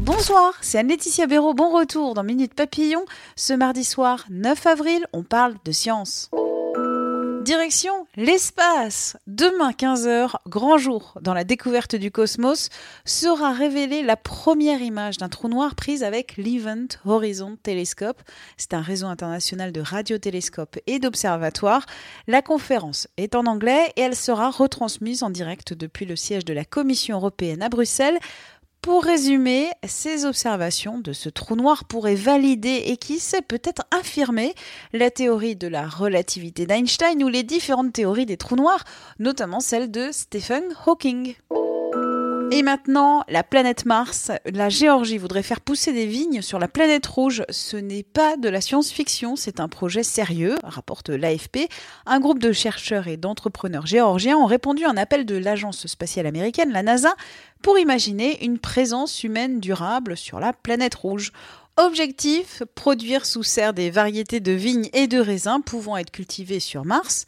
Bonsoir, c'est Anne-Laetitia Béraud. Bon retour dans Minute Papillon. Ce mardi soir, 9 avril, on parle de science. Direction l'espace. Demain 15h, grand jour dans la découverte du cosmos, sera révélée la première image d'un trou noir prise avec l'Event Horizon Telescope. C'est un réseau international de radiotélescopes et d'observatoires. La conférence est en anglais et elle sera retransmise en direct depuis le siège de la Commission européenne à Bruxelles. Pour résumer, ces observations de ce trou noir pourraient valider et qui sait peut-être infirmer la théorie de la relativité d'Einstein ou les différentes théories des trous noirs, notamment celle de Stephen Hawking. Et maintenant, la planète Mars. La Géorgie voudrait faire pousser des vignes sur la planète rouge. Ce n'est pas de la science-fiction, c'est un projet sérieux, rapporte l'AFP. Un groupe de chercheurs et d'entrepreneurs géorgiens ont répondu à un appel de l'agence spatiale américaine, la NASA, pour imaginer une présence humaine durable sur la planète rouge. Objectif, produire sous serre des variétés de vignes et de raisins pouvant être cultivées sur Mars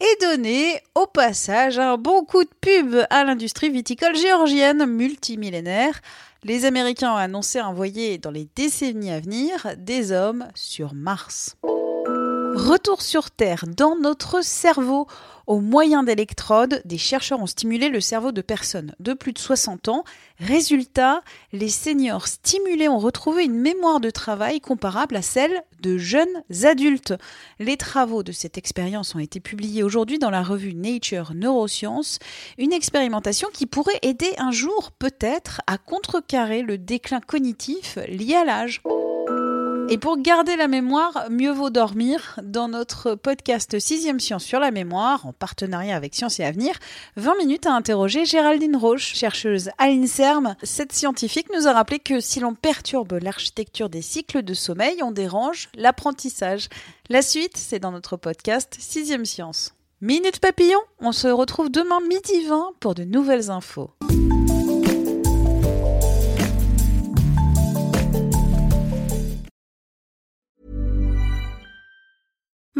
et donner au passage un bon coup de pub à l'industrie viticole géorgienne multimillénaire. Les Américains ont annoncé envoyer dans les décennies à venir des hommes sur Mars. Retour sur Terre, dans notre cerveau. Au moyen d'électrodes, des chercheurs ont stimulé le cerveau de personnes de plus de 60 ans. Résultat, les seniors stimulés ont retrouvé une mémoire de travail comparable à celle de jeunes adultes. Les travaux de cette expérience ont été publiés aujourd'hui dans la revue Nature Neuroscience, une expérimentation qui pourrait aider un jour peut-être à contrecarrer le déclin cognitif lié à l'âge. Et pour garder la mémoire, mieux vaut dormir. Dans notre podcast 6 Science sur la mémoire, en partenariat avec Science et Avenir, 20 minutes à interroger Géraldine Roche, chercheuse à l'INSERM. Cette scientifique nous a rappelé que si l'on perturbe l'architecture des cycles de sommeil, on dérange l'apprentissage. La suite, c'est dans notre podcast 6 Science. Minute papillon, on se retrouve demain midi 20 pour de nouvelles infos.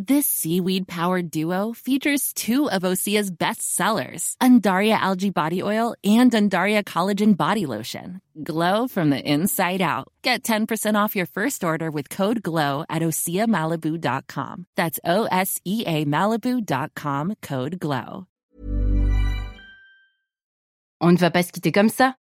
This seaweed powered duo features two of Osea's best sellers, Undaria Algae Body Oil and Undaria Collagen Body Lotion. Glow from the inside out. Get 10% off your first order with code GLOW at OseaMalibu.com. That's O S E A Malibu.com code GLOW. On ne va pas se quitter comme ça.